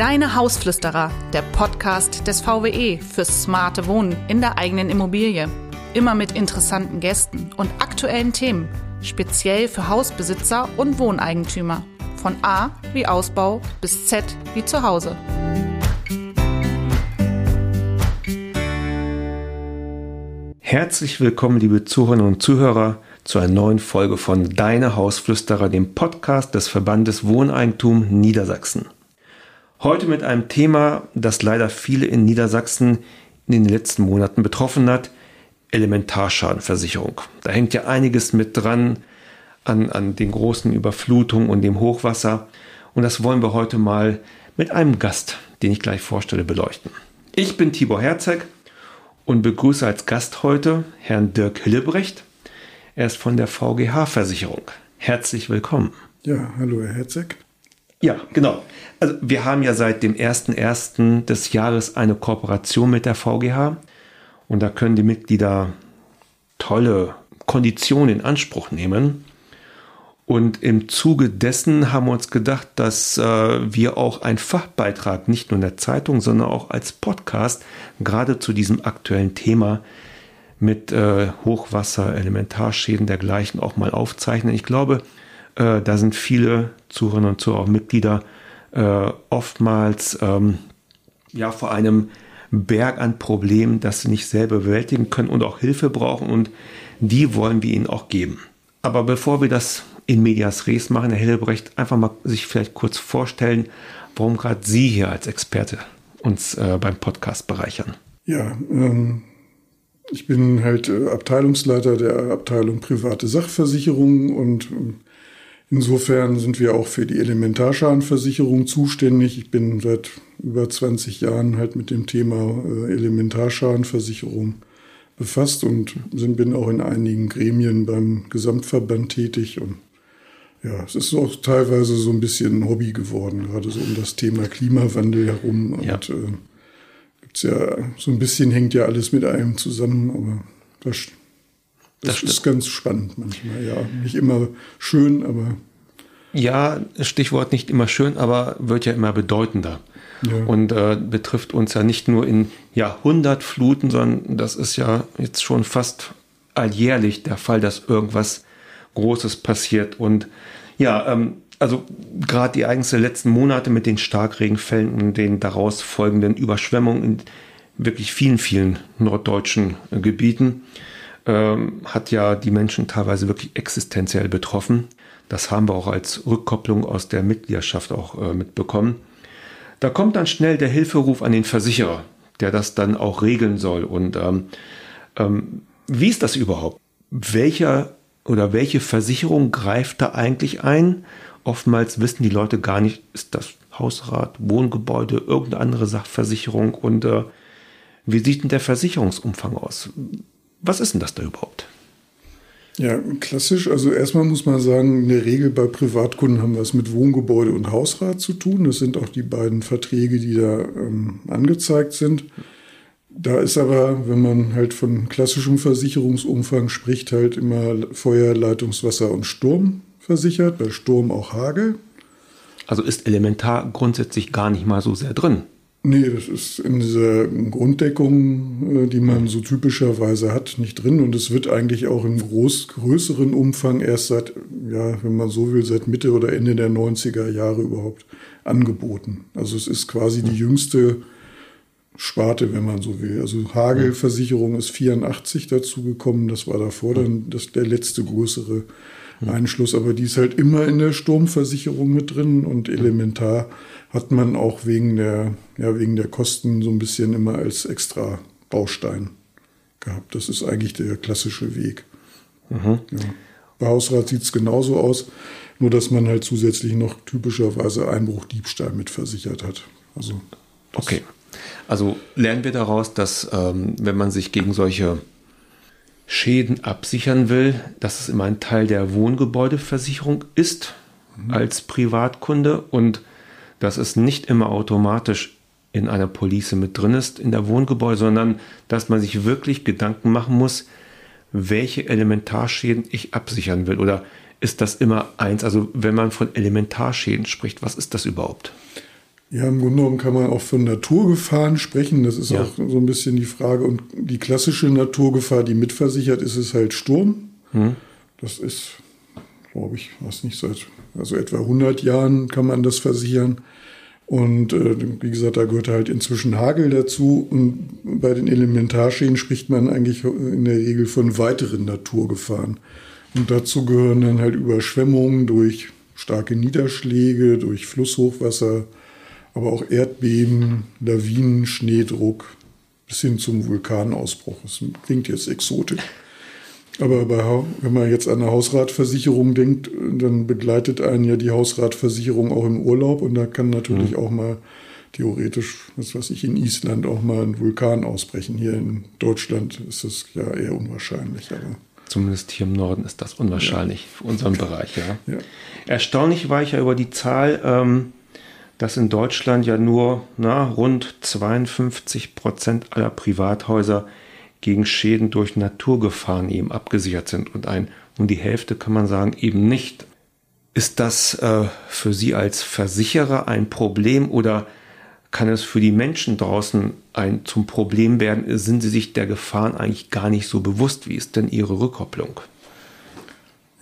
Deine Hausflüsterer, der Podcast des VWE fürs smarte Wohnen in der eigenen Immobilie. Immer mit interessanten Gästen und aktuellen Themen, speziell für Hausbesitzer und Wohneigentümer. Von A wie Ausbau bis Z wie Zuhause. Herzlich willkommen, liebe Zuhörerinnen und Zuhörer, zu einer neuen Folge von Deine Hausflüsterer, dem Podcast des Verbandes Wohneigentum Niedersachsen. Heute mit einem Thema, das leider viele in Niedersachsen in den letzten Monaten betroffen hat, Elementarschadenversicherung. Da hängt ja einiges mit dran an, an den großen Überflutungen und dem Hochwasser. Und das wollen wir heute mal mit einem Gast, den ich gleich vorstelle, beleuchten. Ich bin Tibor Herzeg und begrüße als Gast heute Herrn Dirk Hillebrecht. Er ist von der VGH-Versicherung. Herzlich willkommen. Ja, hallo Herr Herzeg. Ja, genau. Also wir haben ja seit dem 01.01. des Jahres eine Kooperation mit der VGH und da können die Mitglieder tolle Konditionen in Anspruch nehmen. Und im Zuge dessen haben wir uns gedacht, dass äh, wir auch einen Fachbeitrag nicht nur in der Zeitung, sondern auch als Podcast gerade zu diesem aktuellen Thema mit äh, Hochwasser, Elementarschäden dergleichen auch mal aufzeichnen. Ich glaube, äh, da sind viele Zuhörerinnen und Zuhörer, auch Mitglieder, äh, oftmals ähm, ja vor einem Berg an Problemen, das sie nicht selber bewältigen können und auch Hilfe brauchen und die wollen wir ihnen auch geben. Aber bevor wir das in Medias Res machen, Herr Hillebrecht, einfach mal sich vielleicht kurz vorstellen, warum gerade Sie hier als Experte uns äh, beim Podcast bereichern. Ja, ähm, ich bin halt äh, Abteilungsleiter der Abteilung private Sachversicherungen und äh, insofern sind wir auch für die Elementarschadenversicherung zuständig. Ich bin seit über 20 Jahren halt mit dem Thema äh, Elementarschadenversicherung befasst und bin auch in einigen Gremien beim Gesamtverband tätig und ja, es ist auch teilweise so ein bisschen ein Hobby geworden, gerade so um das Thema Klimawandel herum. Ja. Und äh, gibt's ja so ein bisschen hängt ja alles mit einem zusammen, aber das, das, das ist ganz spannend manchmal. Ja, nicht immer schön, aber ja, Stichwort nicht immer schön, aber wird ja immer bedeutender. Ja. Und äh, betrifft uns ja nicht nur in Jahrhundertfluten, sondern das ist ja jetzt schon fast alljährlich der Fall, dass irgendwas Großes passiert. Und ja, ähm, also gerade die eigenen letzten Monate mit den Starkregenfällen und den daraus folgenden Überschwemmungen in wirklich vielen, vielen norddeutschen Gebieten ähm, hat ja die Menschen teilweise wirklich existenziell betroffen. Das haben wir auch als Rückkopplung aus der Mitgliedschaft auch äh, mitbekommen. Da kommt dann schnell der Hilferuf an den Versicherer, der das dann auch regeln soll. Und ähm, ähm, wie ist das überhaupt? Welcher oder welche Versicherung greift da eigentlich ein? Oftmals wissen die Leute gar nicht, ist das Hausrat, Wohngebäude, irgendeine andere Sachversicherung und äh, wie sieht denn der Versicherungsumfang aus? Was ist denn das da überhaupt? Ja, klassisch. Also erstmal muss man sagen, in der Regel bei Privatkunden haben wir es mit Wohngebäude und Hausrat zu tun. Das sind auch die beiden Verträge, die da ähm, angezeigt sind. Da ist aber, wenn man halt von klassischem Versicherungsumfang spricht, halt immer Feuer, Leitungswasser und Sturm versichert, bei Sturm auch Hagel. Also ist elementar grundsätzlich gar nicht mal so sehr drin. Nee, das ist in dieser Grunddeckung, äh, die man so typischerweise hat, nicht drin. Und es wird eigentlich auch im groß, größeren Umfang erst seit, ja, wenn man so will, seit Mitte oder Ende der 90er Jahre überhaupt angeboten. Also es ist quasi die jüngste Sparte, wenn man so will. Also Hagelversicherung ist 84 dazu gekommen. Das war davor dann das, der letzte größere Einschluss. Aber die ist halt immer in der Sturmversicherung mit drin und elementar hat man auch wegen der, ja, wegen der Kosten so ein bisschen immer als extra Baustein gehabt. Das ist eigentlich der klassische Weg. Mhm. Ja. Bei Hausrat sieht es genauso aus, nur dass man halt zusätzlich noch typischerweise Einbruch, Diebstahl mit versichert hat. Also okay. Also lernen wir daraus, dass ähm, wenn man sich gegen solche Schäden absichern will, dass es immer ein Teil der Wohngebäudeversicherung ist mhm. als Privatkunde und dass es nicht immer automatisch in einer Police mit drin ist in der Wohngebäude, sondern dass man sich wirklich Gedanken machen muss, welche Elementarschäden ich absichern will. Oder ist das immer eins? Also wenn man von Elementarschäden spricht, was ist das überhaupt? Ja, im Grunde genommen kann man auch von Naturgefahren sprechen. Das ist ja. auch so ein bisschen die Frage. Und die klassische Naturgefahr, die mitversichert ist, ist halt Sturm. Hm. Das ist, glaube ich, was nicht seit, also etwa 100 Jahren kann man das versichern. Und äh, wie gesagt, da gehört halt inzwischen Hagel dazu. Und bei den Elementarschäden spricht man eigentlich in der Regel von weiteren Naturgefahren. Und dazu gehören dann halt Überschwemmungen durch starke Niederschläge, durch Flusshochwasser, aber auch Erdbeben, Lawinen, Schneedruck bis hin zum Vulkanausbruch. Das klingt jetzt exotisch. Aber bei, wenn man jetzt an eine Hausratversicherung denkt, dann begleitet einen ja die Hausratversicherung auch im Urlaub und da kann natürlich mhm. auch mal theoretisch, was weiß ich, in Island auch mal ein Vulkan ausbrechen. Hier in Deutschland ist das ja eher unwahrscheinlich. Aber Zumindest hier im Norden ist das unwahrscheinlich ja. für unseren Bereich. Ja. ja. Erstaunlich war ich ja über die Zahl, ähm, dass in Deutschland ja nur na, rund 52 Prozent aller Privathäuser gegen Schäden durch Naturgefahren eben abgesichert sind und ein um die Hälfte kann man sagen eben nicht. Ist das äh, für Sie als Versicherer ein Problem oder kann es für die Menschen draußen ein zum Problem werden? Sind sie sich der Gefahren eigentlich gar nicht so bewusst? Wie ist denn Ihre Rückkopplung?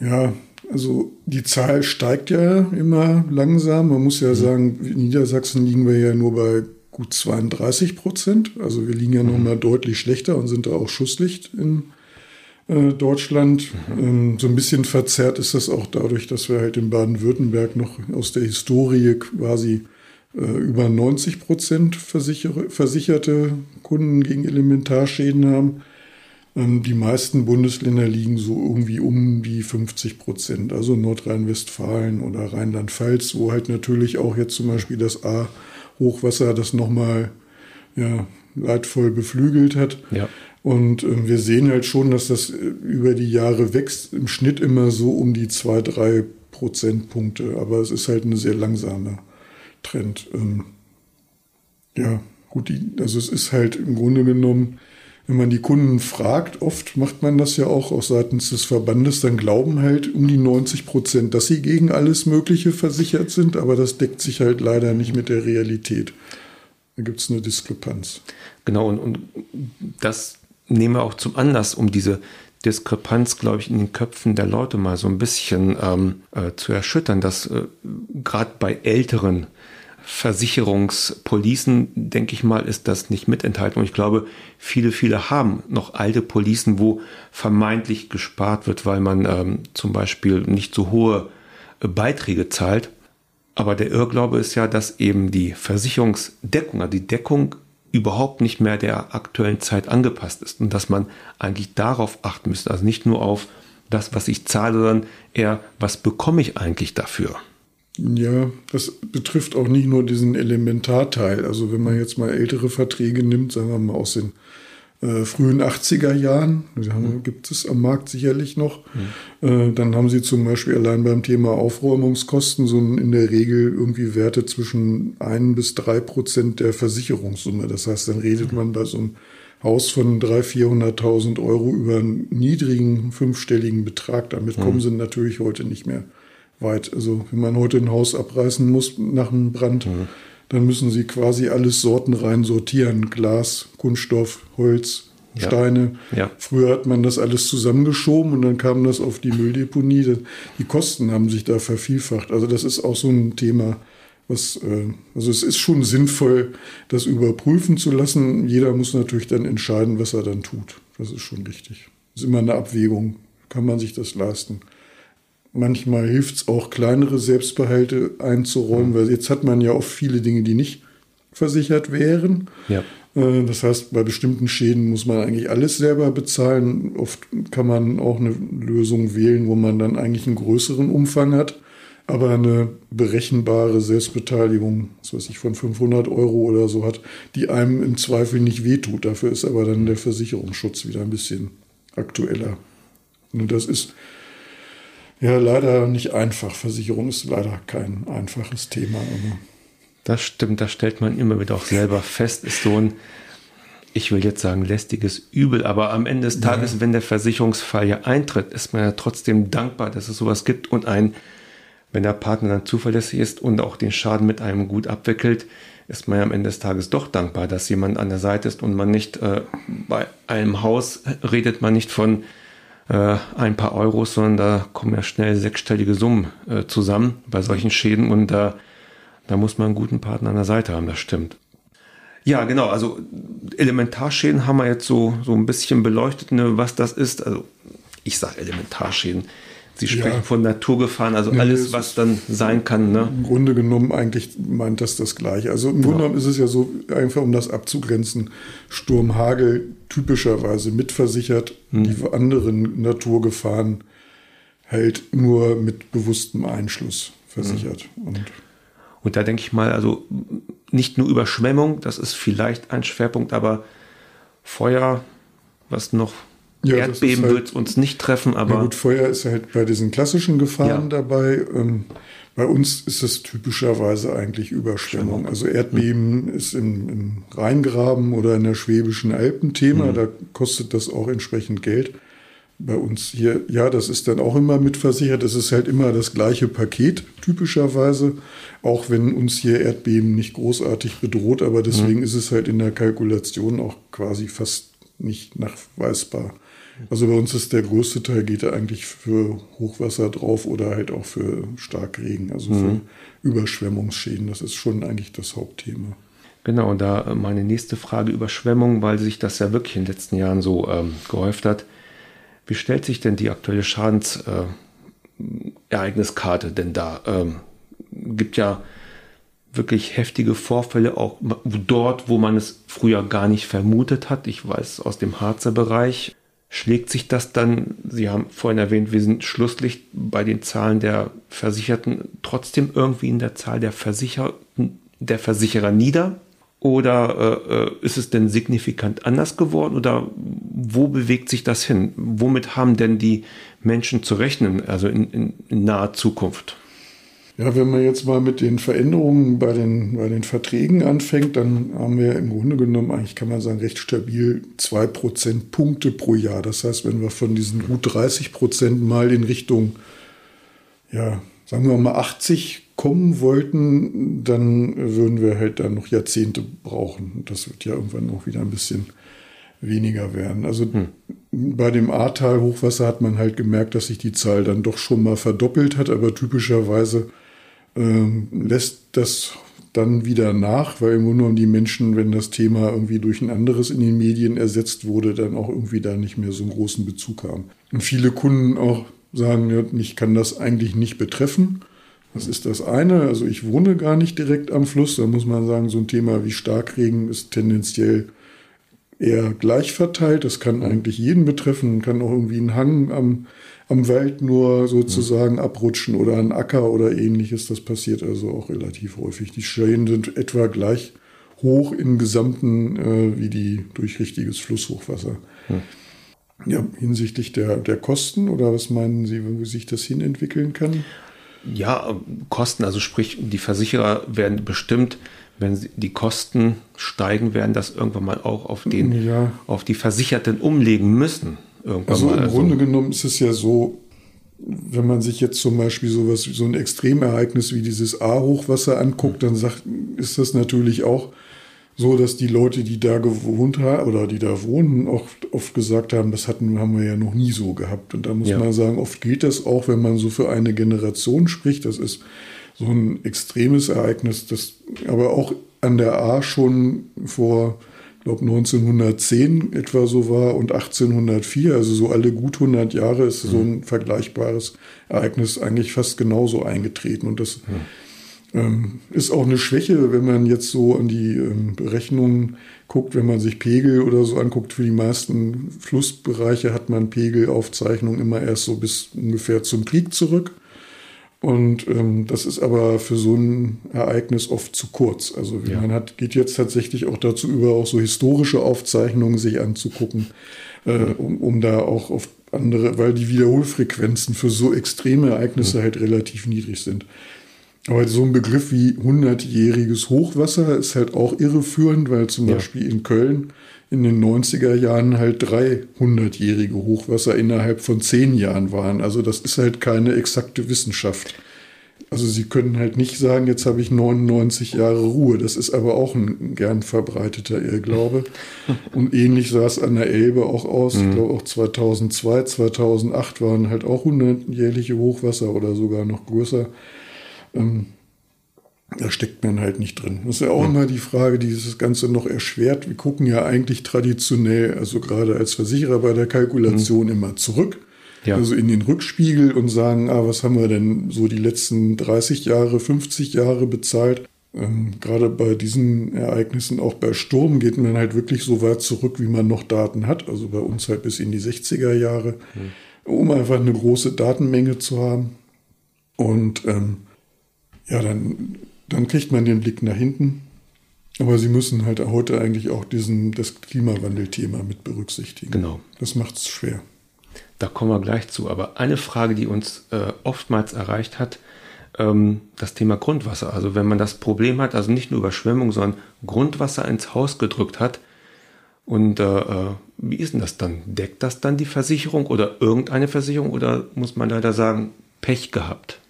Ja, also die Zahl steigt ja immer langsam. Man muss ja mhm. sagen, in Niedersachsen liegen wir ja nur bei gut 32 Prozent. Also wir liegen ja mhm. noch mal deutlich schlechter und sind da auch Schusslicht in äh, Deutschland. Mhm. Ähm, so ein bisschen verzerrt ist das auch dadurch, dass wir halt in Baden-Württemberg noch aus der Historie quasi äh, über 90 Prozent versicherte Kunden gegen Elementarschäden haben. Ähm, die meisten Bundesländer liegen so irgendwie um die 50 Prozent, also Nordrhein-Westfalen oder Rheinland-Pfalz, wo halt natürlich auch jetzt zum Beispiel das A-Hochwasser das nochmal ja, leidvoll beflügelt hat. Ja. Und äh, wir sehen halt schon, dass das äh, über die Jahre wächst, im Schnitt immer so um die zwei, drei Prozentpunkte. Aber es ist halt eine sehr langsame Trend. Ähm, ja, gut, die, also es ist halt im Grunde genommen wenn man die Kunden fragt, oft macht man das ja auch aus seitens des Verbandes, dann glauben halt um die 90 Prozent, dass sie gegen alles Mögliche versichert sind, aber das deckt sich halt leider nicht mit der Realität. Da gibt es eine Diskrepanz. Genau, und, und das nehmen wir auch zum Anlass, um diese Diskrepanz, glaube ich, in den Köpfen der Leute mal so ein bisschen ähm, äh, zu erschüttern, dass äh, gerade bei älteren Versicherungspolicen, denke ich mal, ist das nicht mit enthalten. Und ich glaube, viele, viele haben noch alte Policen, wo vermeintlich gespart wird, weil man ähm, zum Beispiel nicht so hohe äh, Beiträge zahlt. Aber der Irrglaube ist ja, dass eben die Versicherungsdeckung, also die Deckung überhaupt nicht mehr der aktuellen Zeit angepasst ist und dass man eigentlich darauf achten müsste. Also nicht nur auf das, was ich zahle, sondern eher, was bekomme ich eigentlich dafür? Ja, das betrifft auch nicht nur diesen Elementarteil. Also wenn man jetzt mal ältere Verträge nimmt, sagen wir mal aus den äh, frühen 80er Jahren, mhm. gibt es am Markt sicherlich noch, mhm. äh, dann haben sie zum Beispiel allein beim Thema Aufräumungskosten so in der Regel irgendwie Werte zwischen ein bis drei Prozent der Versicherungssumme. Das heißt, dann redet man bei so einem Haus von 300.000, 400.000 Euro über einen niedrigen fünfstelligen Betrag. Damit mhm. kommen sie natürlich heute nicht mehr weit. Also wenn man heute ein Haus abreißen muss nach einem Brand, mhm. dann müssen sie quasi alles sortenrein sortieren. Glas, Kunststoff, Holz, ja. Steine. Ja. Früher hat man das alles zusammengeschoben und dann kam das auf die Mülldeponie. Die Kosten haben sich da vervielfacht. Also das ist auch so ein Thema, was, äh, also es ist schon sinnvoll, das überprüfen zu lassen. Jeder muss natürlich dann entscheiden, was er dann tut. Das ist schon richtig. Das ist immer eine Abwägung. Kann man sich das leisten? Manchmal hilft es auch, kleinere Selbstbehalte einzuräumen, weil jetzt hat man ja oft viele Dinge, die nicht versichert wären. Ja. Äh, das heißt, bei bestimmten Schäden muss man eigentlich alles selber bezahlen. Oft kann man auch eine Lösung wählen, wo man dann eigentlich einen größeren Umfang hat, aber eine berechenbare Selbstbeteiligung, was weiß ich, von 500 Euro oder so hat, die einem im Zweifel nicht wehtut. Dafür ist aber dann der Versicherungsschutz wieder ein bisschen aktueller. Und das ist ja, leider nicht einfach. Versicherung ist leider kein einfaches Thema. Das stimmt, das stellt man immer wieder auch selber fest, ist so ein, ich will jetzt sagen, lästiges Übel, aber am Ende des Tages, ja. wenn der Versicherungsfall ja eintritt, ist man ja trotzdem dankbar, dass es sowas gibt und ein wenn der Partner dann zuverlässig ist und auch den Schaden mit einem gut abwickelt, ist man ja am Ende des Tages doch dankbar, dass jemand an der Seite ist und man nicht äh, bei einem Haus redet man nicht von äh, ein paar Euros, sondern da kommen ja schnell sechsstellige Summen äh, zusammen bei solchen Schäden und da, da muss man einen guten Partner an der Seite haben, das stimmt. Ja, genau, also Elementarschäden haben wir jetzt so, so ein bisschen beleuchtet, ne, was das ist. Also ich sage Elementarschäden Sie sprechen ja. von Naturgefahren, also nee, alles, was dann sein kann. Ne? Im Grunde genommen eigentlich meint das das Gleiche. Also im genau. Grunde genommen ist es ja so, einfach um das abzugrenzen, Sturm, Hagel typischerweise mitversichert, hm. die anderen Naturgefahren halt nur mit bewusstem Einschluss versichert. Hm. Und, Und da denke ich mal, also nicht nur Überschwemmung, das ist vielleicht ein Schwerpunkt, aber Feuer, was noch ja, Erdbeben halt, wird uns nicht treffen, aber. Ja gut, Feuer ist halt bei diesen klassischen Gefahren ja. dabei. Ähm, bei uns ist es typischerweise eigentlich Überschwemmung. Also Erdbeben mhm. ist im, im, Rheingraben oder in der Schwäbischen Alpen Thema. Mhm. Da kostet das auch entsprechend Geld. Bei uns hier, ja, das ist dann auch immer mitversichert. Es ist halt immer das gleiche Paket, typischerweise. Auch wenn uns hier Erdbeben nicht großartig bedroht. Aber deswegen mhm. ist es halt in der Kalkulation auch quasi fast nicht nachweisbar. Also bei uns ist der größte Teil geht eigentlich für Hochwasser drauf oder halt auch für Starkregen, also für mhm. Überschwemmungsschäden. Das ist schon eigentlich das Hauptthema. Genau, und da meine nächste Frage Überschwemmung, weil sich das ja wirklich in den letzten Jahren so ähm, gehäuft hat. Wie stellt sich denn die aktuelle Schadensereigniskarte äh, denn da? Ähm, gibt ja wirklich heftige Vorfälle, auch dort, wo man es früher gar nicht vermutet hat. Ich weiß aus dem Harzer Bereich, schlägt sich das dann, Sie haben vorhin erwähnt, wir sind Schlusslicht bei den Zahlen der Versicherten, trotzdem irgendwie in der Zahl der Versicherten, der Versicherer nieder? Oder äh, äh, ist es denn signifikant anders geworden? Oder wo bewegt sich das hin? Womit haben denn die Menschen zu rechnen, also in, in, in naher Zukunft? Ja, wenn man jetzt mal mit den Veränderungen bei den, bei den Verträgen anfängt, dann haben wir im Grunde genommen eigentlich, kann man sagen, recht stabil zwei Prozent Punkte pro Jahr. Das heißt, wenn wir von diesen gut 30 Prozent mal in Richtung, ja, sagen wir mal 80 kommen wollten, dann würden wir halt dann noch Jahrzehnte brauchen. Das wird ja irgendwann auch wieder ein bisschen weniger werden. Also hm. bei dem Ahrtal-Hochwasser hat man halt gemerkt, dass sich die Zahl dann doch schon mal verdoppelt hat, aber typischerweise ähm, lässt das dann wieder nach, weil im Grunde genommen die Menschen, wenn das Thema irgendwie durch ein anderes in den Medien ersetzt wurde, dann auch irgendwie da nicht mehr so einen großen Bezug haben. Und viele Kunden auch sagen, ja, mich kann das eigentlich nicht betreffen. Das ist das eine. Also ich wohne gar nicht direkt am Fluss. Da muss man sagen, so ein Thema wie Starkregen ist tendenziell eher gleich verteilt. Das kann eigentlich jeden betreffen, kann auch irgendwie ein Hang am am Wald nur sozusagen mhm. abrutschen oder ein Acker oder ähnliches. Das passiert also auch relativ häufig. Die Schäden sind etwa gleich hoch im Gesamten äh, wie die durch richtiges Flusshochwasser. Mhm. Ja, hinsichtlich der, der Kosten oder was meinen Sie, wie sich das hin entwickeln kann? Ja, Kosten, also sprich, die Versicherer werden bestimmt, wenn die Kosten steigen, werden das irgendwann mal auch auf, den, ja. auf die Versicherten umlegen müssen irgendwann also mal. Im also Grunde genommen ist es ja so, wenn man sich jetzt zum Beispiel sowas, so ein Extremereignis wie dieses A-Hochwasser anguckt, dann sagt, ist das natürlich auch so, dass die Leute, die da gewohnt haben oder die da wohnen, auch oft gesagt haben, das hatten, haben wir ja noch nie so gehabt. Und da muss ja. man sagen, oft geht das auch, wenn man so für eine Generation spricht. Das ist so ein extremes Ereignis, das aber auch an der A schon vor glaube 1910 etwa so war und 1804, also so alle gut 100 Jahre ist so ein vergleichbares Ereignis eigentlich fast genauso eingetreten. Und das ähm, ist auch eine Schwäche, wenn man jetzt so an die ähm, Berechnungen guckt, wenn man sich Pegel oder so anguckt. Für die meisten Flussbereiche hat man Pegelaufzeichnungen immer erst so bis ungefähr zum Krieg zurück. Und ähm, das ist aber für so ein Ereignis oft zu kurz. Also ja. man hat, geht jetzt tatsächlich auch dazu über, auch so historische Aufzeichnungen sich anzugucken, äh, um, um da auch auf andere, weil die Wiederholfrequenzen für so extreme Ereignisse mhm. halt relativ niedrig sind. Aber so ein Begriff wie 100-jähriges Hochwasser ist halt auch irreführend, weil zum ja. Beispiel in Köln in den 90er Jahren halt 300-jährige Hochwasser innerhalb von zehn Jahren waren. Also das ist halt keine exakte Wissenschaft. Also Sie können halt nicht sagen, jetzt habe ich 99 Jahre Ruhe. Das ist aber auch ein gern verbreiteter Irrglaube. Und ähnlich sah es an der Elbe auch aus. Mhm. Ich glaube auch 2002, 2008 waren halt auch 100 jährliche Hochwasser oder sogar noch größer. Ähm, da steckt man halt nicht drin. Das ist ja auch mhm. immer die Frage, die das Ganze noch erschwert. Wir gucken ja eigentlich traditionell, also gerade als Versicherer bei der Kalkulation mhm. immer zurück ja. also in den Rückspiegel und sagen, ah, was haben wir denn so die letzten 30 Jahre, 50 Jahre bezahlt? Ähm, gerade bei diesen Ereignissen, auch bei Sturm, geht man halt wirklich so weit zurück, wie man noch Daten hat. Also bei uns halt bis in die 60er Jahre, mhm. um einfach eine große Datenmenge zu haben. Und ähm, ja, dann, dann kriegt man den Blick nach hinten. Aber Sie müssen halt heute eigentlich auch diesen, das Klimawandelthema mit berücksichtigen. Genau. Das macht es schwer. Da kommen wir gleich zu. Aber eine Frage, die uns äh, oftmals erreicht hat, ähm, das Thema Grundwasser. Also wenn man das Problem hat, also nicht nur Überschwemmung, sondern Grundwasser ins Haus gedrückt hat. Und äh, äh, wie ist denn das dann? Deckt das dann die Versicherung oder irgendeine Versicherung oder muss man leider sagen, Pech gehabt?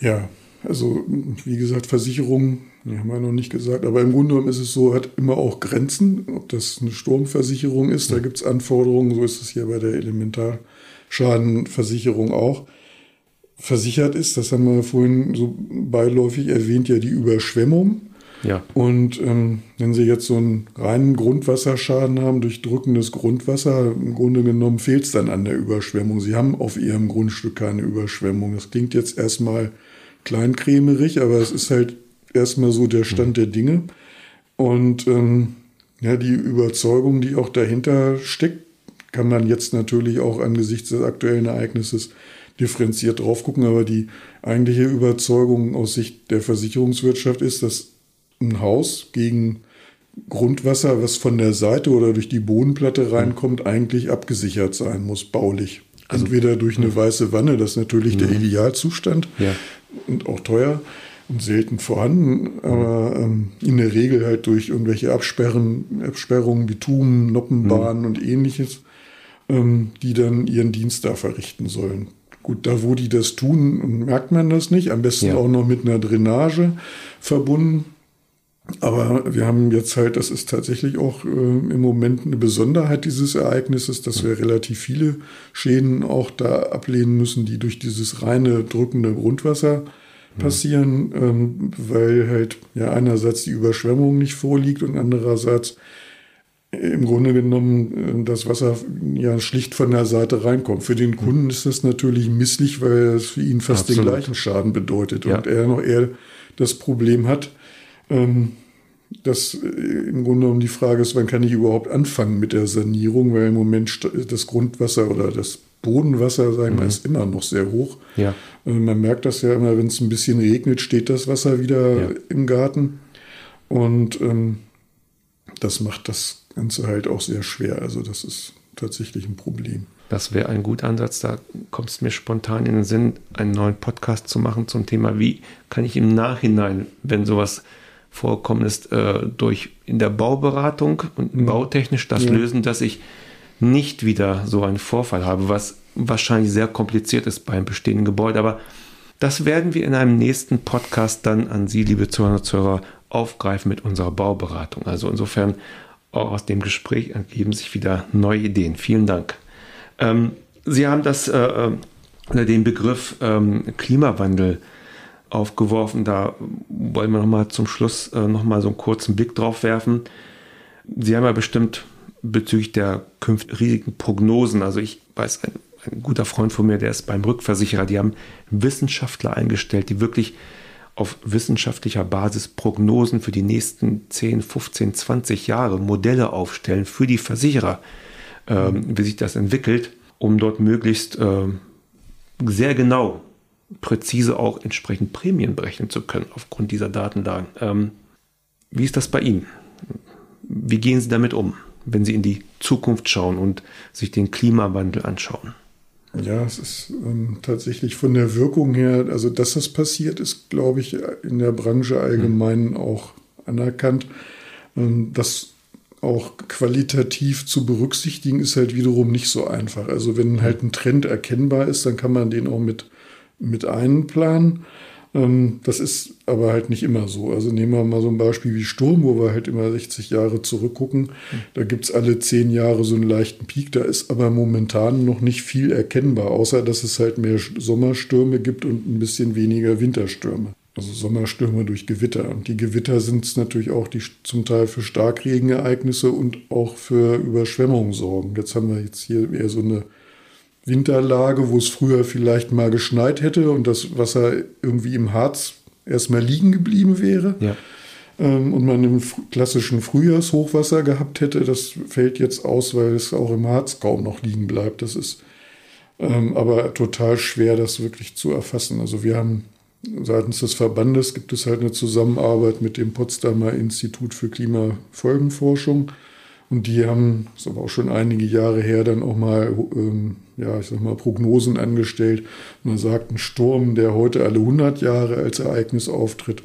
Ja, also wie gesagt, Versicherungen Nee, haben wir noch nicht gesagt. Aber im Grunde genommen ist es so, hat immer auch Grenzen, ob das eine Sturmversicherung ist, da gibt es Anforderungen, so ist es hier bei der Elementarschadenversicherung auch. Versichert ist, das haben wir vorhin so beiläufig erwähnt, ja die Überschwemmung. Ja. Und ähm, wenn Sie jetzt so einen reinen Grundwasserschaden haben durch drückendes Grundwasser, im Grunde genommen fehlt es dann an der Überschwemmung. Sie haben auf Ihrem Grundstück keine Überschwemmung. Das klingt jetzt erstmal kleinkrämerig, aber es ist halt erstmal so der Stand der Dinge. Und ähm, ja, die Überzeugung, die auch dahinter steckt, kann man jetzt natürlich auch angesichts des aktuellen Ereignisses differenziert drauf gucken. Aber die eigentliche Überzeugung aus Sicht der Versicherungswirtschaft ist, dass ein Haus gegen Grundwasser, was von der Seite oder durch die Bodenplatte reinkommt, eigentlich abgesichert sein muss, baulich. Also, Entweder durch eine weiße Wanne, das ist natürlich der Idealzustand ja. Und auch teuer selten vorhanden, aber ähm, in der Regel halt durch irgendwelche Absperren, Absperrungen, Bitumen, Noppenbahnen mhm. und ähnliches, ähm, die dann ihren Dienst da verrichten sollen. Gut, da wo die das tun, merkt man das nicht. Am besten ja. auch noch mit einer Drainage verbunden. Aber wir haben jetzt halt, das ist tatsächlich auch äh, im Moment eine Besonderheit dieses Ereignisses, dass wir relativ viele Schäden auch da ablehnen müssen, die durch dieses reine drückende Grundwasser passieren, ähm, weil halt ja einerseits die Überschwemmung nicht vorliegt und andererseits im Grunde genommen äh, das Wasser ja schlicht von der Seite reinkommt. Für den Kunden ist das natürlich misslich, weil es für ihn fast Absolut. den gleichen Schaden bedeutet ja. und er noch eher das Problem hat, ähm, dass äh, im Grunde genommen die Frage ist, wann kann ich überhaupt anfangen mit der Sanierung, weil im Moment das Grundwasser oder das Bodenwasser, sagen wir, mhm. ist immer noch sehr hoch. Ja. Also man merkt das ja immer, wenn es ein bisschen regnet, steht das Wasser wieder ja. im Garten. Und ähm, das macht das Ganze halt auch sehr schwer. Also das ist tatsächlich ein Problem. Das wäre ein guter Ansatz. Da kommt es mir spontan in den Sinn, einen neuen Podcast zu machen zum Thema, wie kann ich im Nachhinein, wenn sowas vorkommen ist, äh, durch in der Bauberatung und mhm. bautechnisch das ja. lösen, dass ich nicht wieder so einen Vorfall habe, was wahrscheinlich sehr kompliziert ist beim bestehenden Gebäude. Aber das werden wir in einem nächsten Podcast dann an Sie, liebe Zuhörer und Zuhörer, aufgreifen mit unserer Bauberatung. Also insofern auch aus dem Gespräch ergeben sich wieder neue Ideen. Vielen Dank. Ähm, Sie haben das äh, äh den Begriff ähm, Klimawandel aufgeworfen. Da wollen wir noch mal zum Schluss äh, noch mal so einen kurzen Blick drauf werfen. Sie haben ja bestimmt bezüglich der künftigen Prognosen. Also ich weiß, ein, ein, guter Freund von mir, der ist beim Rückversicherer, die haben Wissenschaftler eingestellt, die wirklich auf wissenschaftlicher Basis Prognosen für die nächsten 10, 15, 20 Jahre Modelle aufstellen für die Versicherer, ähm, wie sich das entwickelt, um dort möglichst äh, sehr genau, präzise auch entsprechend Prämien berechnen zu können aufgrund dieser Datenlagen. Ähm, wie ist das bei Ihnen? Wie gehen Sie damit um? wenn Sie in die Zukunft schauen und sich den Klimawandel anschauen? Ja, es ist ähm, tatsächlich von der Wirkung her, also dass das passiert, ist, glaube ich, in der Branche allgemein mhm. auch anerkannt. Ähm, das auch qualitativ zu berücksichtigen, ist halt wiederum nicht so einfach. Also wenn halt ein Trend erkennbar ist, dann kann man den auch mit, mit einplanen. Ähm, das ist aber halt nicht immer so. Also nehmen wir mal so ein Beispiel wie Sturm, wo wir halt immer 60 Jahre zurückgucken. Da gibt es alle zehn Jahre so einen leichten Peak. Da ist aber momentan noch nicht viel erkennbar, außer dass es halt mehr Sommerstürme gibt und ein bisschen weniger Winterstürme. Also Sommerstürme durch Gewitter. Und die Gewitter sind es natürlich auch, die zum Teil für Starkregenereignisse und auch für Überschwemmungen sorgen. Jetzt haben wir jetzt hier eher so eine Winterlage, wo es früher vielleicht mal geschneit hätte und das Wasser irgendwie im Harz erstmal liegen geblieben wäre. Ja. Ähm, und man im klassischen Frühjahrshochwasser gehabt hätte, das fällt jetzt aus, weil es auch im Harz kaum noch liegen bleibt. Das ist ähm, aber total schwer, das wirklich zu erfassen. Also wir haben seitens des Verbandes gibt es halt eine Zusammenarbeit mit dem Potsdamer Institut für Klimafolgenforschung. Und die haben, das ist aber auch schon einige Jahre her, dann auch mal, ähm, ja, ich sag mal, Prognosen angestellt. Man sagt, ein Sturm, der heute alle 100 Jahre als Ereignis auftritt,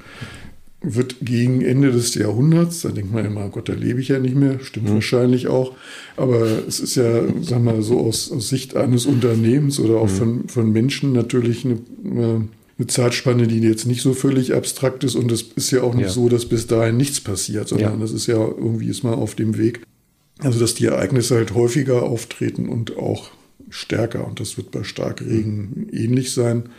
wird gegen Ende des Jahrhunderts, da denkt man immer, Gott, da lebe ich ja nicht mehr, stimmt mhm. wahrscheinlich auch, aber es ist ja, sag mal, so aus, aus Sicht eines Unternehmens oder auch mhm. von, von Menschen natürlich eine, eine Zeitspanne, die jetzt nicht so völlig abstrakt ist und es ist ja auch nicht ja. so, dass bis dahin nichts passiert, sondern ja. das ist ja irgendwie ist man auf dem Weg. Also, dass die Ereignisse halt häufiger auftreten und auch stärker. Und das wird bei Starkregen ähnlich sein.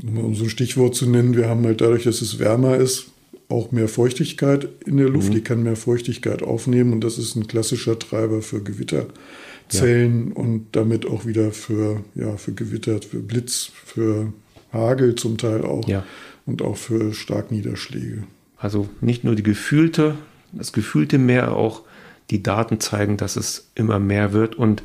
Mhm. Um so ein Stichwort zu nennen, wir haben halt dadurch, dass es wärmer ist, auch mehr Feuchtigkeit in der Luft. Mhm. Die kann mehr Feuchtigkeit aufnehmen und das ist ein klassischer Treiber für Gewitterzellen ja. und damit auch wieder für, ja, für Gewitter, für Blitz, für Hagel zum Teil auch ja. und auch für Starkniederschläge. Also nicht nur die gefühlte, das gefühlte Meer, auch die Daten zeigen, dass es immer mehr wird und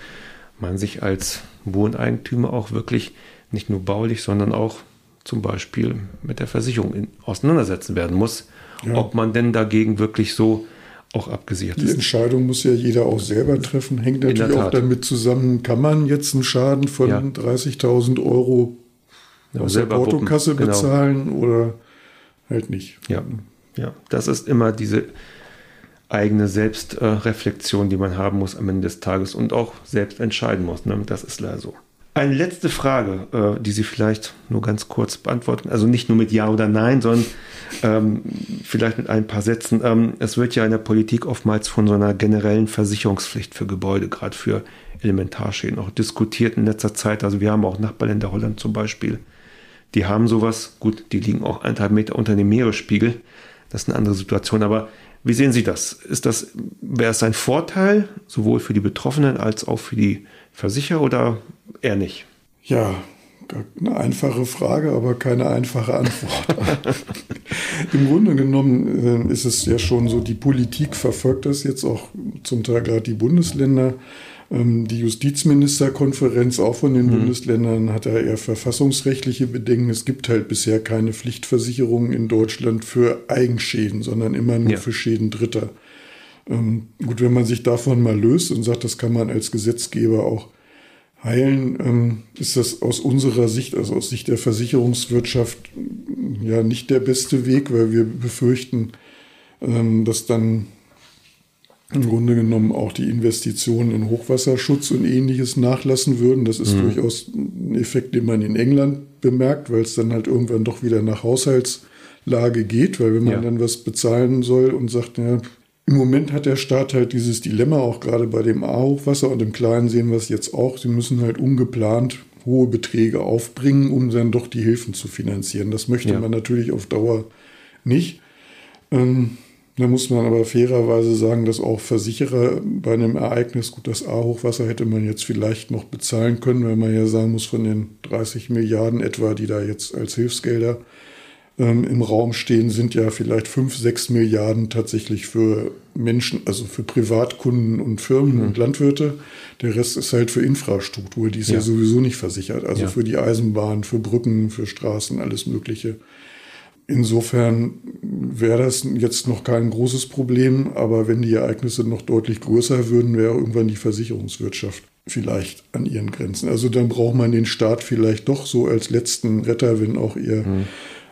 man sich als Wohneigentümer auch wirklich nicht nur baulich, sondern auch zum Beispiel mit der Versicherung in, auseinandersetzen werden muss, ja. ob man denn dagegen wirklich so auch abgesichert ist. Die Entscheidung muss ja jeder auch selber treffen, hängt natürlich auch damit zusammen, kann man jetzt einen Schaden von ja. 30.000 Euro ja, aus der Portokasse genau. bezahlen oder halt nicht. Ja. ja, das ist immer diese eigene Selbstreflexion, die man haben muss am Ende des Tages und auch selbst entscheiden muss. Ne? Das ist leider so. Eine letzte Frage, äh, die Sie vielleicht nur ganz kurz beantworten. Also nicht nur mit Ja oder Nein, sondern ähm, vielleicht mit ein paar Sätzen. Ähm, es wird ja in der Politik oftmals von so einer generellen Versicherungspflicht für Gebäude, gerade für Elementarschäden, auch diskutiert in letzter Zeit. Also wir haben auch Nachbarländer Holland zum Beispiel. Die haben sowas. Gut, die liegen auch eineinhalb Meter unter dem Meeresspiegel. Das ist eine andere Situation. Aber wie sehen Sie das? Ist das, wäre es ein Vorteil, sowohl für die Betroffenen als auch für die Versicherer oder eher nicht? Ja, eine einfache Frage, aber keine einfache Antwort. Im Grunde genommen äh, ist es ja schon so, die Politik verfolgt das jetzt auch zum Teil gerade die Bundesländer die Justizministerkonferenz auch von den mhm. Bundesländern hat ja eher verfassungsrechtliche Bedenken. Es gibt halt bisher keine Pflichtversicherungen in Deutschland für Eigenschäden, sondern immer nur ja. für Schäden Dritter. Ähm, gut, wenn man sich davon mal löst und sagt, das kann man als Gesetzgeber auch heilen, ähm, ist das aus unserer Sicht, also aus Sicht der Versicherungswirtschaft, ja nicht der beste Weg, weil wir befürchten, ähm, dass dann im Grunde genommen auch die Investitionen in Hochwasserschutz und ähnliches nachlassen würden. Das ist mhm. durchaus ein Effekt, den man in England bemerkt, weil es dann halt irgendwann doch wieder nach Haushaltslage geht, weil wenn man ja. dann was bezahlen soll und sagt, ja, im Moment hat der Staat halt dieses Dilemma, auch gerade bei dem A-Hochwasser und im Kleinen sehen wir es jetzt auch, sie müssen halt ungeplant hohe Beträge aufbringen, um dann doch die Hilfen zu finanzieren. Das möchte ja. man natürlich auf Dauer nicht. Ähm, da muss man aber fairerweise sagen, dass auch Versicherer bei einem Ereignis, gut, das A-Hochwasser hätte man jetzt vielleicht noch bezahlen können, weil man ja sagen muss, von den 30 Milliarden etwa, die da jetzt als Hilfsgelder ähm, im Raum stehen, sind ja vielleicht 5, 6 Milliarden tatsächlich für Menschen, also für Privatkunden und Firmen mhm. und Landwirte. Der Rest ist halt für Infrastruktur, die ist ja, ja sowieso nicht versichert. Also ja. für die Eisenbahn, für Brücken, für Straßen, alles Mögliche. Insofern wäre das jetzt noch kein großes Problem, aber wenn die Ereignisse noch deutlich größer würden, wäre irgendwann die Versicherungswirtschaft vielleicht an ihren Grenzen. Also dann braucht man den Staat vielleicht doch so als letzten Retter, wenn auch ihr mhm.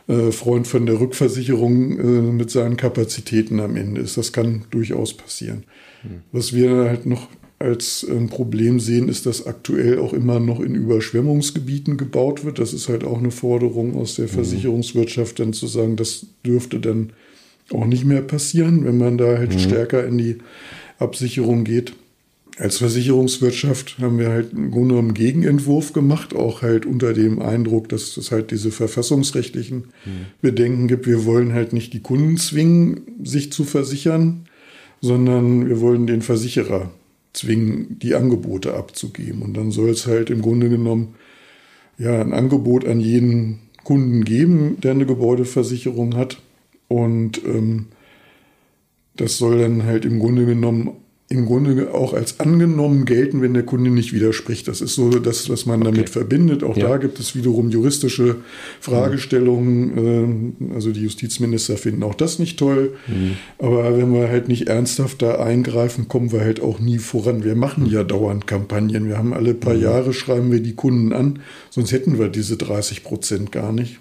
äh, Freund von der Rückversicherung äh, mit seinen Kapazitäten am Ende ist. Das kann durchaus passieren. Mhm. Was wir halt noch als ein Problem sehen, ist, dass aktuell auch immer noch in Überschwemmungsgebieten gebaut wird. Das ist halt auch eine Forderung aus der mhm. Versicherungswirtschaft, dann zu sagen, das dürfte dann auch nicht mehr passieren, wenn man da halt mhm. stärker in die Absicherung geht. Als Versicherungswirtschaft haben wir halt im Grunde einen Gegenentwurf gemacht, auch halt unter dem Eindruck, dass es halt diese verfassungsrechtlichen mhm. Bedenken gibt. Wir wollen halt nicht die Kunden zwingen, sich zu versichern, sondern wir wollen den Versicherer zwingen, die Angebote abzugeben. Und dann soll es halt im Grunde genommen ja ein Angebot an jeden Kunden geben, der eine Gebäudeversicherung hat. Und ähm, das soll dann halt im Grunde genommen im Grunde auch als angenommen gelten, wenn der Kunde nicht widerspricht. Das ist so das, was man okay. damit verbindet. Auch ja. da gibt es wiederum juristische Fragestellungen. Mhm. Also die Justizminister finden auch das nicht toll. Mhm. Aber wenn wir halt nicht ernsthaft da eingreifen, kommen wir halt auch nie voran. Wir machen ja dauernd Kampagnen. Wir haben alle paar mhm. Jahre schreiben wir die Kunden an, sonst hätten wir diese 30 Prozent gar nicht.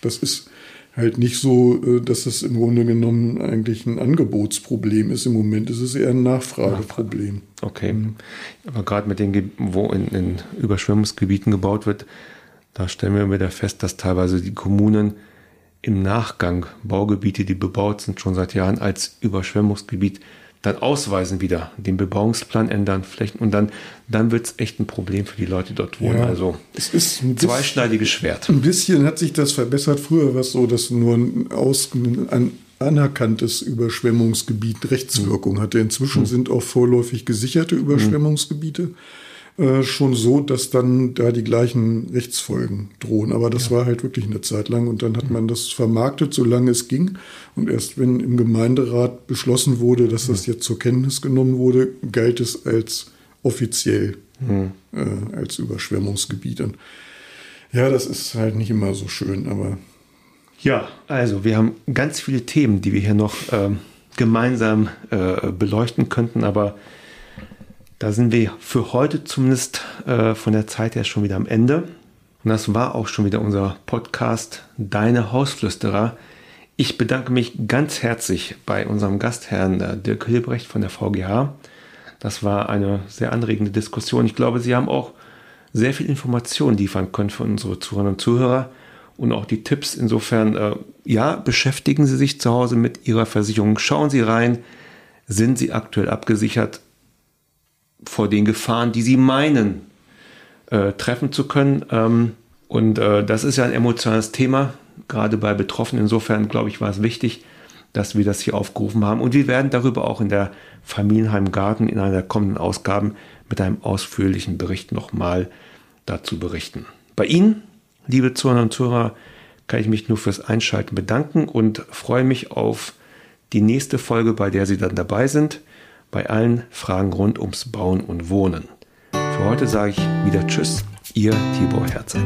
Das ist halt nicht so, äh, dass es im Grunde genommen eigentlich ein Angebotsproblem ist. Im Moment ist es eher ein Nachfrageproblem. Okay. Mhm. Aber gerade mit den, wo in, in Überschwemmungsgebieten gebaut wird, da stellen wir wieder fest, dass teilweise die Kommunen im Nachgang Baugebiete, die bebaut sind, schon seit Jahren als Überschwemmungsgebiet dann ausweisen wieder, den Bebauungsplan ändern, Flächen und dann, dann wird es echt ein Problem für die Leute, die dort wohnen. Ja, also es ist ein zweischneidiges Schwert. Ein bisschen hat sich das verbessert. Früher war es so, dass nur ein, aus, ein anerkanntes Überschwemmungsgebiet Rechtswirkung hatte. Inzwischen hm. sind auch vorläufig gesicherte Überschwemmungsgebiete. Hm äh, schon so, dass dann da die gleichen Rechtsfolgen drohen. Aber das ja. war halt wirklich eine Zeit lang und dann hat man das vermarktet, solange es ging. Und erst wenn im Gemeinderat beschlossen wurde, dass das jetzt zur Kenntnis genommen wurde, galt es als offiziell mhm. äh, als Überschwemmungsgebiet. Und ja, das ist halt nicht immer so schön, aber. Ja, also wir haben ganz viele Themen, die wir hier noch äh, gemeinsam äh, beleuchten könnten, aber da sind wir für heute zumindest äh, von der Zeit her schon wieder am Ende. Und das war auch schon wieder unser Podcast Deine Hausflüsterer. Ich bedanke mich ganz herzlich bei unserem Gastherrn äh, Dirk Hilbrecht von der VGH. Das war eine sehr anregende Diskussion. Ich glaube, Sie haben auch sehr viel Informationen liefern können für unsere Zuhörerinnen und Zuhörer und auch die Tipps. Insofern, äh, ja, beschäftigen Sie sich zu Hause mit Ihrer Versicherung. Schauen Sie rein. Sind Sie aktuell abgesichert? Vor den Gefahren, die sie meinen, äh, treffen zu können. Ähm, und äh, das ist ja ein emotionales Thema, gerade bei Betroffenen. Insofern, glaube ich, war es wichtig, dass wir das hier aufgerufen haben. Und wir werden darüber auch in der Familienheim Garten in einer der kommenden Ausgaben mit einem ausführlichen Bericht nochmal dazu berichten. Bei Ihnen, liebe Zuhörer und Zuhörer, kann ich mich nur fürs Einschalten bedanken und freue mich auf die nächste Folge, bei der Sie dann dabei sind bei allen Fragen rund ums Bauen und Wohnen. Für heute sage ich wieder Tschüss, Ihr Tibor Herzog.